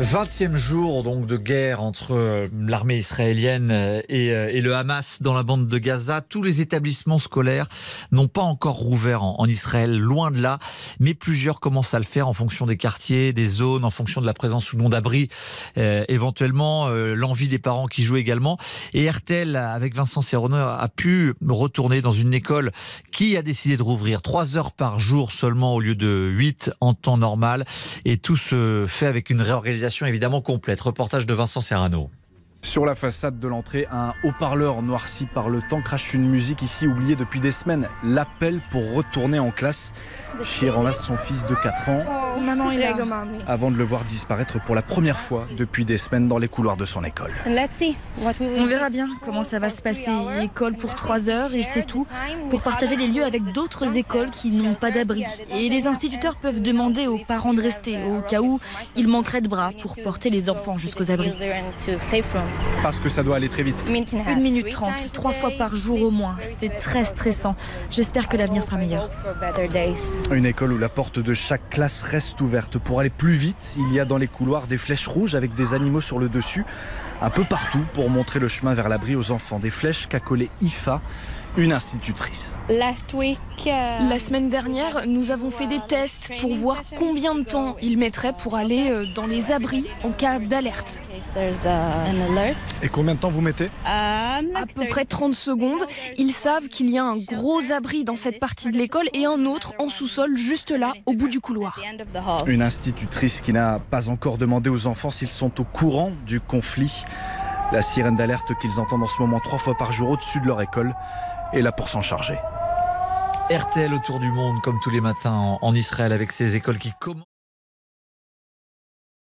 20e jour donc de guerre entre euh, l'armée israélienne euh, et, euh, et, le Hamas dans la bande de Gaza. Tous les établissements scolaires n'ont pas encore rouvert en, Israël, loin de là, mais plusieurs commencent à le faire en fonction des quartiers, des zones, en fonction de la présence ou non d'abri, éventuellement l'envie des parents qui jouent également. Et RTL, avec Vincent Serronner, a pu retourner dans une école qui a décidé de rouvrir trois heures par jour seulement au lieu de 8 en temps normal. Et tout se fait avec une réorganisation évidemment complète. Reportage de Vincent Serrano. Sur la façade de l'entrée, un haut-parleur noirci par le temps crache une musique ici oubliée depuis des semaines. L'appel pour retourner en classe. Shir enlace son fils de 4 ans Maman est là. avant de le voir disparaître pour la première fois depuis des semaines dans les couloirs de son école. On verra bien comment ça va se passer. École pour 3 heures et c'est tout. Pour partager les lieux avec d'autres écoles qui n'ont pas d'abri. Et les instituteurs peuvent demander aux parents de rester au cas où ils manqueraient de bras pour porter les enfants jusqu'aux abris. Parce que ça doit aller très vite. Une minute trente, trois fois par jour au moins. C'est très stressant. J'espère que l'avenir sera meilleur. Une école où la porte de chaque classe reste ouverte. Pour aller plus vite, il y a dans les couloirs des flèches rouges avec des animaux sur le dessus, un peu partout pour montrer le chemin vers l'abri aux enfants. Des flèches qu'a collé IFA, une institutrice. La semaine dernière, nous avons fait des tests pour voir combien de temps ils mettraient pour aller euh, dans les abris en cas d'alerte. Et combien de temps vous mettez? À peu près 30 secondes. Ils savent qu'il y a un gros abri dans cette partie de l'école et un autre en sous-sol juste là, au bout du couloir. Une institutrice qui n'a pas encore demandé aux enfants s'ils sont au courant du conflit. La sirène d'alerte qu'ils entendent en ce moment trois fois par jour au-dessus de leur école est là pour s'en charger. RTL autour du monde, comme tous les matins en, Israël, avec ces écoles qui commencent.